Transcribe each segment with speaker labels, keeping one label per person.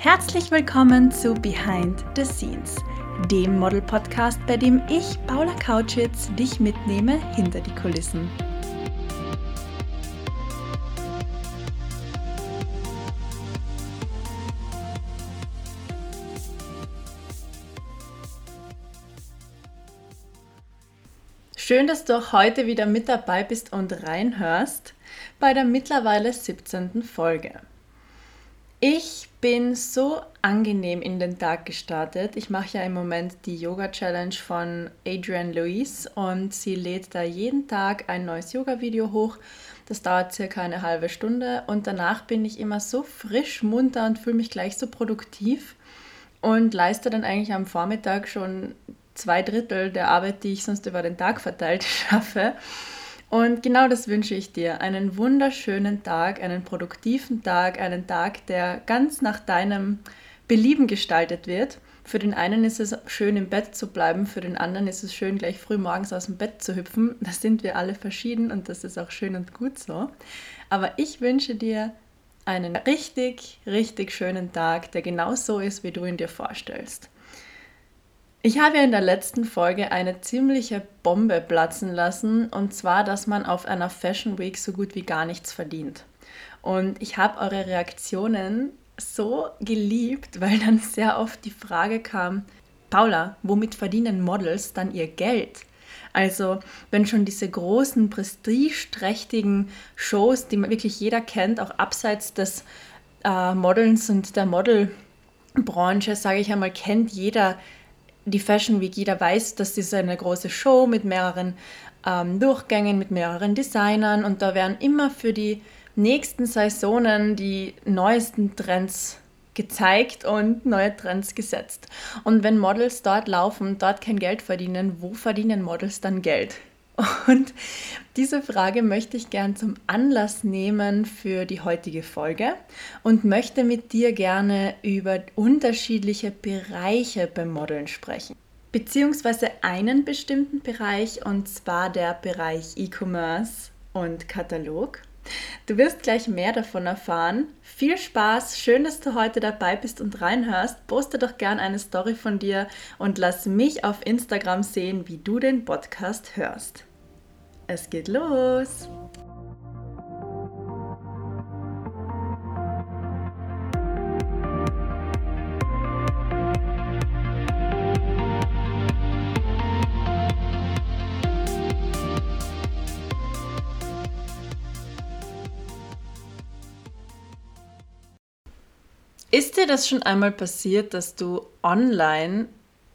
Speaker 1: Herzlich willkommen zu Behind the Scenes, dem Model-Podcast, bei dem ich, Paula Kautschitz, dich mitnehme hinter die Kulissen. Schön, dass du auch heute wieder mit dabei bist und reinhörst bei der mittlerweile 17. Folge. Ich bin so angenehm in den Tag gestartet. Ich mache ja im Moment die Yoga Challenge von Adrienne Louise und sie lädt da jeden Tag ein neues Yoga-Video hoch. Das dauert circa eine halbe Stunde und danach bin ich immer so frisch, munter und fühle mich gleich so produktiv und leiste dann eigentlich am Vormittag schon zwei Drittel der Arbeit, die ich sonst über den Tag verteilt schaffe. Und genau das wünsche ich dir. Einen wunderschönen Tag, einen produktiven Tag, einen Tag, der ganz nach deinem Belieben gestaltet wird. Für den einen ist es schön im Bett zu bleiben, für den anderen ist es schön gleich früh morgens aus dem Bett zu hüpfen. Da sind wir alle verschieden und das ist auch schön und gut so. Aber ich wünsche dir einen richtig, richtig schönen Tag, der genau so ist, wie du ihn dir vorstellst. Ich habe in der letzten Folge eine ziemliche Bombe platzen lassen, und zwar, dass man auf einer Fashion Week so gut wie gar nichts verdient. Und ich habe eure Reaktionen so geliebt, weil dann sehr oft die Frage kam, Paula, womit verdienen Models dann ihr Geld? Also wenn schon diese großen, prestigeträchtigen Shows, die wirklich jeder kennt, auch abseits des äh, Modelns und der Modelbranche, sage ich einmal, kennt jeder die Fashion Week, jeder weiß, das ist eine große Show mit mehreren ähm, Durchgängen, mit mehreren Designern und da werden immer für die nächsten Saisonen die neuesten Trends gezeigt und neue Trends gesetzt. Und wenn Models dort laufen, dort kein Geld verdienen, wo verdienen Models dann Geld? Und diese Frage möchte ich gern zum Anlass nehmen für die heutige Folge und möchte mit dir gerne über unterschiedliche Bereiche beim Modeln sprechen. Beziehungsweise einen bestimmten Bereich und zwar der Bereich E-Commerce und Katalog. Du wirst gleich mehr davon erfahren. Viel Spaß, schön, dass du heute dabei bist und reinhörst. Poste doch gern eine Story von dir und lass mich auf Instagram sehen, wie du den Podcast hörst. Es geht los! Ist dir das schon einmal passiert, dass du online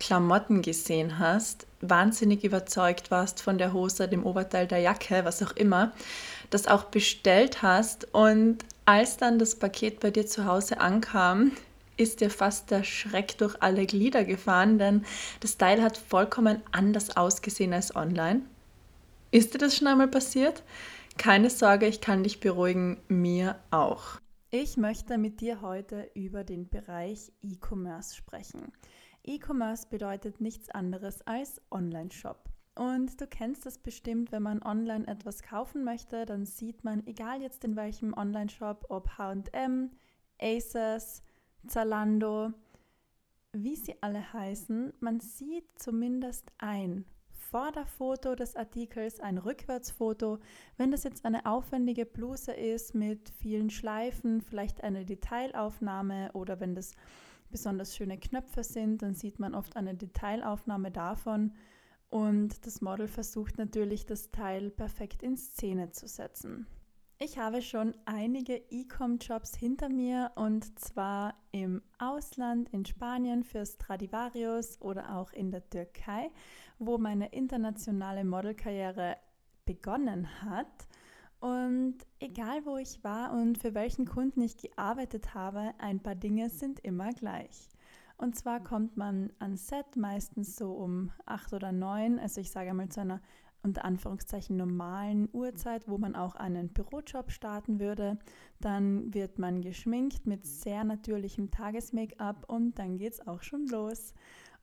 Speaker 1: Klamotten gesehen hast, wahnsinnig überzeugt warst von der Hose, dem Oberteil der Jacke, was auch immer, das auch bestellt hast und als dann das Paket bei dir zu Hause ankam, ist dir fast der Schreck durch alle Glieder gefahren, denn das Teil hat vollkommen anders ausgesehen als online. Ist dir das schon einmal passiert? Keine Sorge, ich kann dich beruhigen, mir auch. Ich möchte mit dir heute über den Bereich E-Commerce sprechen. E-Commerce bedeutet nichts anderes als Online-Shop. Und du kennst das bestimmt, wenn man online etwas kaufen möchte, dann sieht man, egal jetzt in welchem Online-Shop, ob HM, Aces, Zalando, wie sie alle heißen, man sieht zumindest ein Vorderfoto des Artikels, ein Rückwärtsfoto. Wenn das jetzt eine aufwendige Bluse ist mit vielen Schleifen, vielleicht eine Detailaufnahme oder wenn das besonders schöne Knöpfe sind, dann sieht man oft eine Detailaufnahme davon und das Model versucht natürlich, das Teil perfekt in Szene zu setzen. Ich habe schon einige E-Com-Jobs hinter mir und zwar im Ausland, in Spanien für Stradivarius oder auch in der Türkei, wo meine internationale Modelkarriere begonnen hat. Und egal wo ich war und für welchen Kunden ich gearbeitet habe, ein paar Dinge sind immer gleich. Und zwar kommt man an Set meistens so um acht oder neun, also ich sage mal zu einer unter Anführungszeichen normalen Uhrzeit, wo man auch einen Bürojob starten würde. Dann wird man geschminkt mit sehr natürlichem Tages-Make-up und dann geht es auch schon los.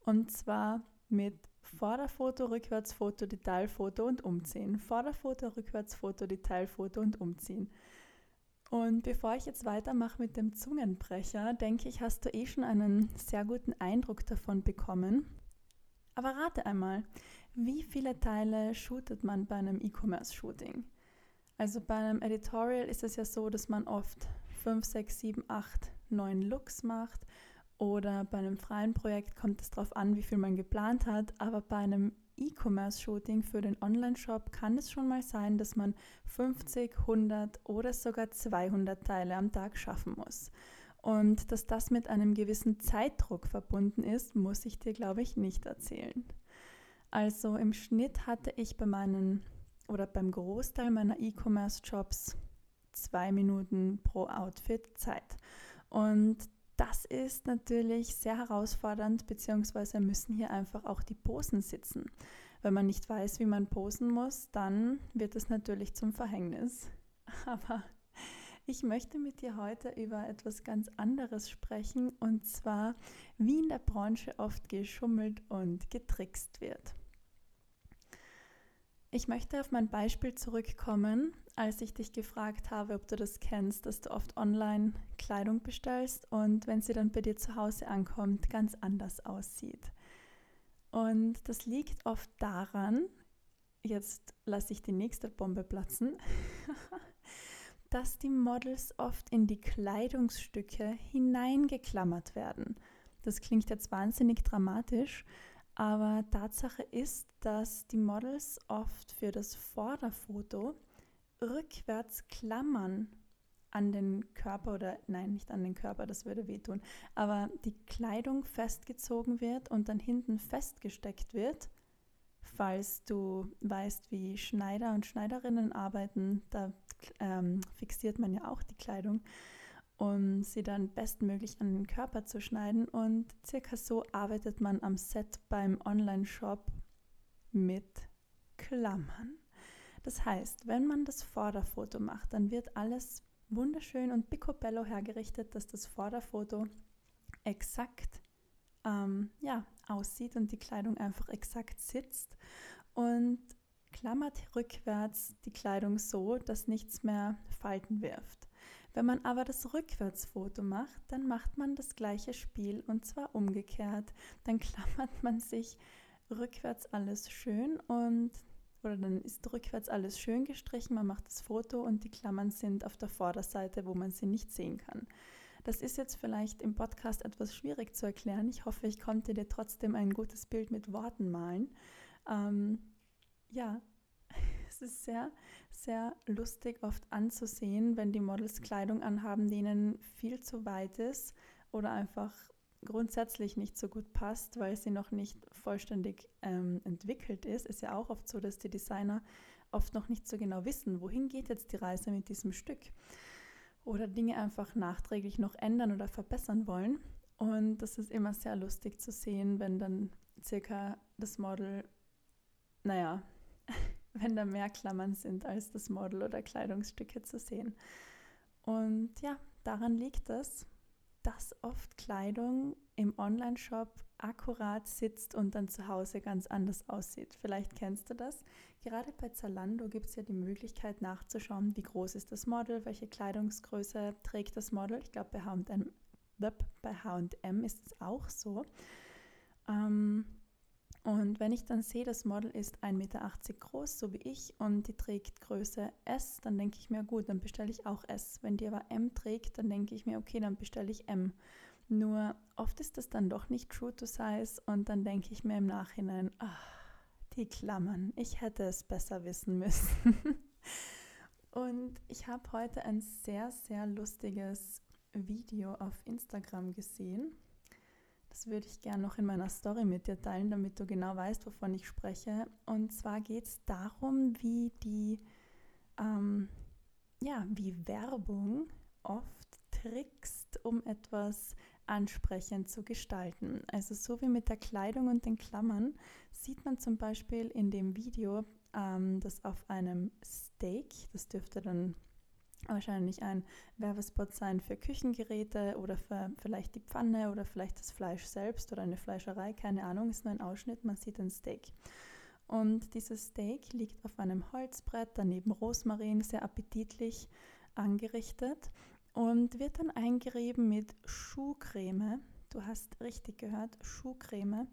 Speaker 1: Und zwar mit Vorderfoto, Rückwärtsfoto, Detailfoto und umziehen. Vorderfoto, Rückwärtsfoto, Detailfoto und umziehen. Und bevor ich jetzt weitermache mit dem Zungenbrecher, denke ich, hast du eh schon einen sehr guten Eindruck davon bekommen. Aber rate einmal, wie viele Teile shootet man bei einem E-Commerce-Shooting? Also bei einem Editorial ist es ja so, dass man oft 5, 6, 7, 8, 9 Looks macht. Oder bei einem freien Projekt kommt es darauf an, wie viel man geplant hat. Aber bei einem E-Commerce-Shooting für den Online-Shop kann es schon mal sein, dass man 50, 100 oder sogar 200 Teile am Tag schaffen muss. Und dass das mit einem gewissen Zeitdruck verbunden ist, muss ich dir, glaube ich, nicht erzählen. Also im Schnitt hatte ich bei meinen oder beim Großteil meiner E-Commerce-Jobs zwei Minuten pro Outfit Zeit. Und das ist natürlich sehr herausfordernd, beziehungsweise müssen hier einfach auch die Posen sitzen. Wenn man nicht weiß, wie man posen muss, dann wird es natürlich zum Verhängnis. Aber ich möchte mit dir heute über etwas ganz anderes sprechen, und zwar, wie in der Branche oft geschummelt und getrickst wird. Ich möchte auf mein Beispiel zurückkommen, als ich dich gefragt habe, ob du das kennst, dass du oft online Kleidung bestellst und wenn sie dann bei dir zu Hause ankommt, ganz anders aussieht. Und das liegt oft daran, jetzt lasse ich die nächste Bombe platzen, dass die Models oft in die Kleidungsstücke hineingeklammert werden. Das klingt jetzt wahnsinnig dramatisch, aber Tatsache ist, dass die Models oft für das Vorderfoto rückwärts Klammern an den Körper oder nein, nicht an den Körper, das würde wehtun, aber die Kleidung festgezogen wird und dann hinten festgesteckt wird. Falls du weißt, wie Schneider und Schneiderinnen arbeiten, da ähm, fixiert man ja auch die Kleidung um sie dann bestmöglich an den Körper zu schneiden. Und circa so arbeitet man am Set beim Online-Shop mit Klammern. Das heißt, wenn man das Vorderfoto macht, dann wird alles wunderschön und picobello hergerichtet, dass das Vorderfoto exakt ähm, ja, aussieht und die Kleidung einfach exakt sitzt. Und klammert rückwärts die Kleidung so, dass nichts mehr Falten wirft. Wenn man aber das Rückwärtsfoto macht, dann macht man das gleiche Spiel und zwar umgekehrt. Dann klammert man sich rückwärts alles schön und oder dann ist rückwärts alles schön gestrichen, man macht das Foto und die Klammern sind auf der Vorderseite, wo man sie nicht sehen kann. Das ist jetzt vielleicht im Podcast etwas schwierig zu erklären. Ich hoffe, ich konnte dir trotzdem ein gutes Bild mit Worten malen. Ähm, ja, es ist sehr, sehr lustig oft anzusehen, wenn die Models Kleidung anhaben, denen viel zu weit ist oder einfach grundsätzlich nicht so gut passt, weil sie noch nicht vollständig ähm, entwickelt ist. Ist ja auch oft so, dass die Designer oft noch nicht so genau wissen, wohin geht jetzt die Reise mit diesem Stück. Oder Dinge einfach nachträglich noch ändern oder verbessern wollen. Und das ist immer sehr lustig zu sehen, wenn dann circa das Model, naja, wenn da mehr Klammern sind, als das Model oder Kleidungsstücke zu sehen. Und ja, daran liegt es, dass oft Kleidung im Online-Shop akkurat sitzt und dann zu Hause ganz anders aussieht. Vielleicht kennst du das. Gerade bei Zalando gibt es ja die Möglichkeit nachzuschauen, wie groß ist das Model, welche Kleidungsgröße trägt das Model. Ich glaube, bei HM, ist es auch so. Ähm, und wenn ich dann sehe, das Model ist 1,80 Meter groß, so wie ich, und die trägt Größe S, dann denke ich mir, gut, dann bestelle ich auch S. Wenn die aber M trägt, dann denke ich mir, okay, dann bestelle ich M. Nur oft ist das dann doch nicht true to size und dann denke ich mir im Nachhinein, ach, die Klammern, ich hätte es besser wissen müssen. und ich habe heute ein sehr, sehr lustiges Video auf Instagram gesehen das würde ich gerne noch in meiner Story mit dir teilen, damit du genau weißt, wovon ich spreche. Und zwar geht es darum, wie die, ähm, ja, wie Werbung oft trickst, um etwas ansprechend zu gestalten. Also so wie mit der Kleidung und den Klammern sieht man zum Beispiel in dem Video, ähm, dass auf einem Steak, das dürfte dann wahrscheinlich ein Werbespot sein für Küchengeräte oder für vielleicht die Pfanne oder vielleicht das Fleisch selbst oder eine Fleischerei, keine Ahnung, ist nur ein Ausschnitt, man sieht ein Steak. Und dieses Steak liegt auf einem Holzbrett, daneben Rosmarin, sehr appetitlich. angerichtet und wird dann eingerieben mit Schuhcreme. Du hast richtig gehört, Schuhcreme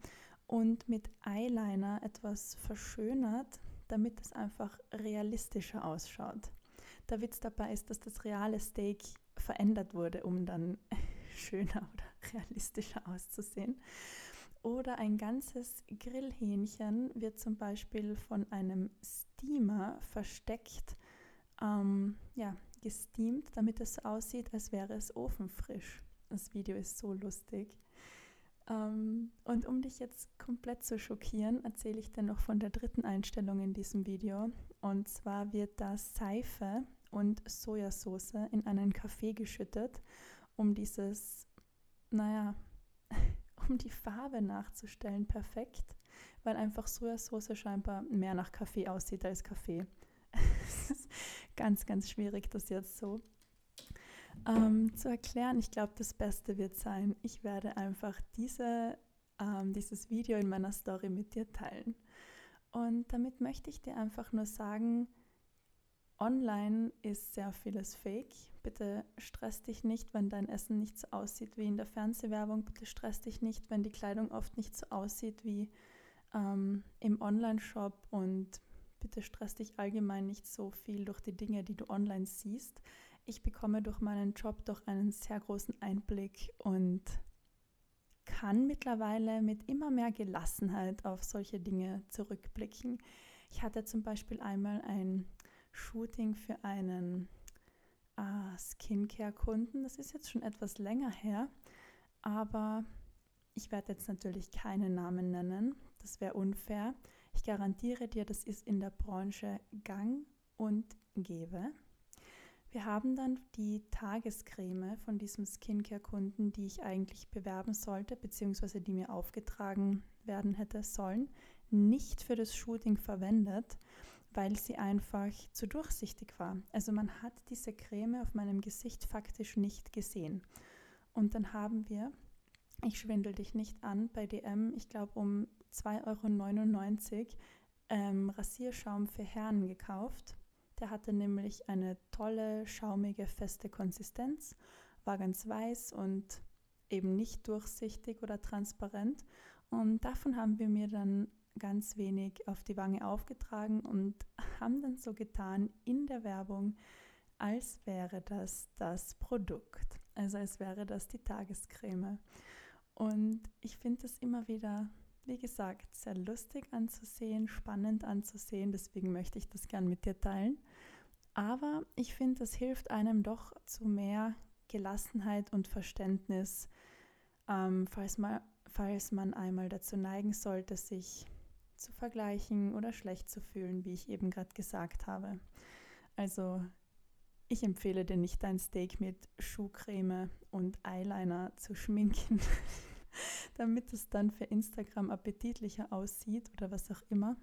Speaker 1: und mit Eyeliner etwas verschönert, damit es einfach realistischer ausschaut. Der Witz dabei ist, dass das reale Steak verändert wurde, um dann schöner oder realistischer auszusehen. Oder ein ganzes Grillhähnchen wird zum Beispiel von einem Steamer versteckt, ähm, ja, gesteamt, damit es so aussieht, als wäre es ofenfrisch. Das Video ist so lustig. Ähm, und um dich jetzt komplett zu schockieren, erzähle ich dir noch von der dritten Einstellung in diesem Video. Und zwar wird da Seife und Sojasauce in einen Kaffee geschüttet, um dieses, naja, um die Farbe nachzustellen, perfekt, weil einfach Sojasauce scheinbar mehr nach Kaffee aussieht als Kaffee. ganz, ganz schwierig, das jetzt so ähm, zu erklären. Ich glaube, das Beste wird sein, ich werde einfach diese, ähm, dieses Video in meiner Story mit dir teilen. Und damit möchte ich dir einfach nur sagen, Online ist sehr vieles Fake. Bitte stress dich nicht, wenn dein Essen nicht so aussieht wie in der Fernsehwerbung. Bitte stress dich nicht, wenn die Kleidung oft nicht so aussieht wie ähm, im Online-Shop. Und bitte stress dich allgemein nicht so viel durch die Dinge, die du online siehst. Ich bekomme durch meinen Job doch einen sehr großen Einblick und kann mittlerweile mit immer mehr Gelassenheit auf solche Dinge zurückblicken. Ich hatte zum Beispiel einmal ein Shooting für einen äh, Skincare-Kunden. Das ist jetzt schon etwas länger her, aber ich werde jetzt natürlich keine Namen nennen. Das wäre unfair. Ich garantiere dir, das ist in der Branche gang und gäbe. Wir haben dann die Tagescreme von diesem Skincare-Kunden, die ich eigentlich bewerben sollte, beziehungsweise die mir aufgetragen werden hätte sollen, nicht für das Shooting verwendet, weil sie einfach zu durchsichtig war. Also man hat diese Creme auf meinem Gesicht faktisch nicht gesehen. Und dann haben wir, ich schwindel dich nicht an, bei DM, ich glaube um 2,99 Euro ähm, Rasierschaum für Herren gekauft. Der hatte nämlich eine tolle, schaumige, feste Konsistenz, war ganz weiß und eben nicht durchsichtig oder transparent. Und davon haben wir mir dann ganz wenig auf die Wange aufgetragen und haben dann so getan in der Werbung, als wäre das das Produkt, also als wäre das die Tagescreme. Und ich finde das immer wieder, wie gesagt, sehr lustig anzusehen, spannend anzusehen, deswegen möchte ich das gern mit dir teilen. Aber ich finde, das hilft einem doch zu mehr Gelassenheit und Verständnis, ähm, falls, man, falls man einmal dazu neigen sollte, sich zu vergleichen oder schlecht zu fühlen, wie ich eben gerade gesagt habe. Also ich empfehle dir nicht dein Steak mit Schuhcreme und Eyeliner zu schminken, damit es dann für Instagram appetitlicher aussieht oder was auch immer.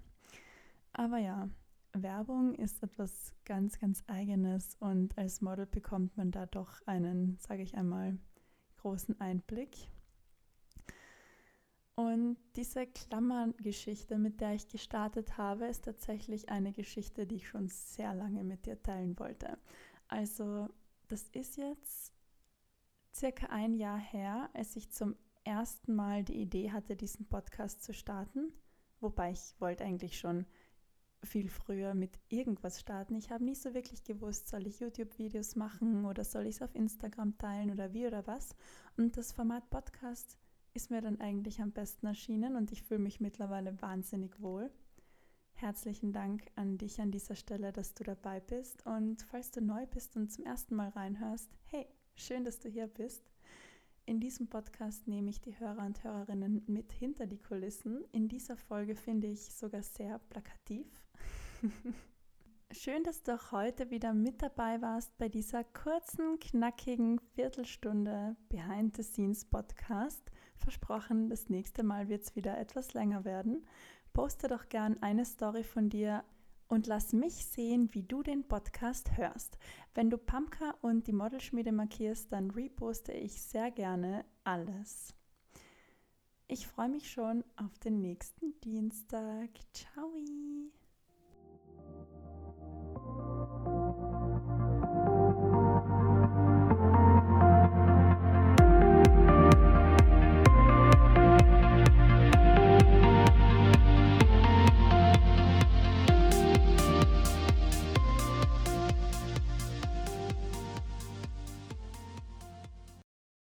Speaker 1: Aber ja, Werbung ist etwas ganz, ganz eigenes und als Model bekommt man da doch einen, sage ich einmal, großen Einblick. Und diese Klammergeschichte, mit der ich gestartet habe, ist tatsächlich eine Geschichte, die ich schon sehr lange mit dir teilen wollte. Also, das ist jetzt circa ein Jahr her, als ich zum ersten Mal die Idee hatte, diesen Podcast zu starten. Wobei ich wollte eigentlich schon viel früher mit irgendwas starten. Ich habe nicht so wirklich gewusst, soll ich YouTube-Videos machen oder soll ich es auf Instagram teilen oder wie oder was. Und das Format Podcast ist mir dann eigentlich am besten erschienen und ich fühle mich mittlerweile wahnsinnig wohl. Herzlichen Dank an dich an dieser Stelle, dass du dabei bist. Und falls du neu bist und zum ersten Mal reinhörst, hey, schön, dass du hier bist. In diesem Podcast nehme ich die Hörer und Hörerinnen mit hinter die Kulissen. In dieser Folge finde ich sogar sehr plakativ. Schön, dass du auch heute wieder mit dabei warst bei dieser kurzen, knackigen Viertelstunde Behind the Scenes Podcast. Versprochen, das nächste Mal wird es wieder etwas länger werden. Poste doch gern eine Story von dir und lass mich sehen, wie du den Podcast hörst. Wenn du Pamka und die Modelschmiede markierst, dann reposte ich sehr gerne alles. Ich freue mich schon auf den nächsten Dienstag. Ciao!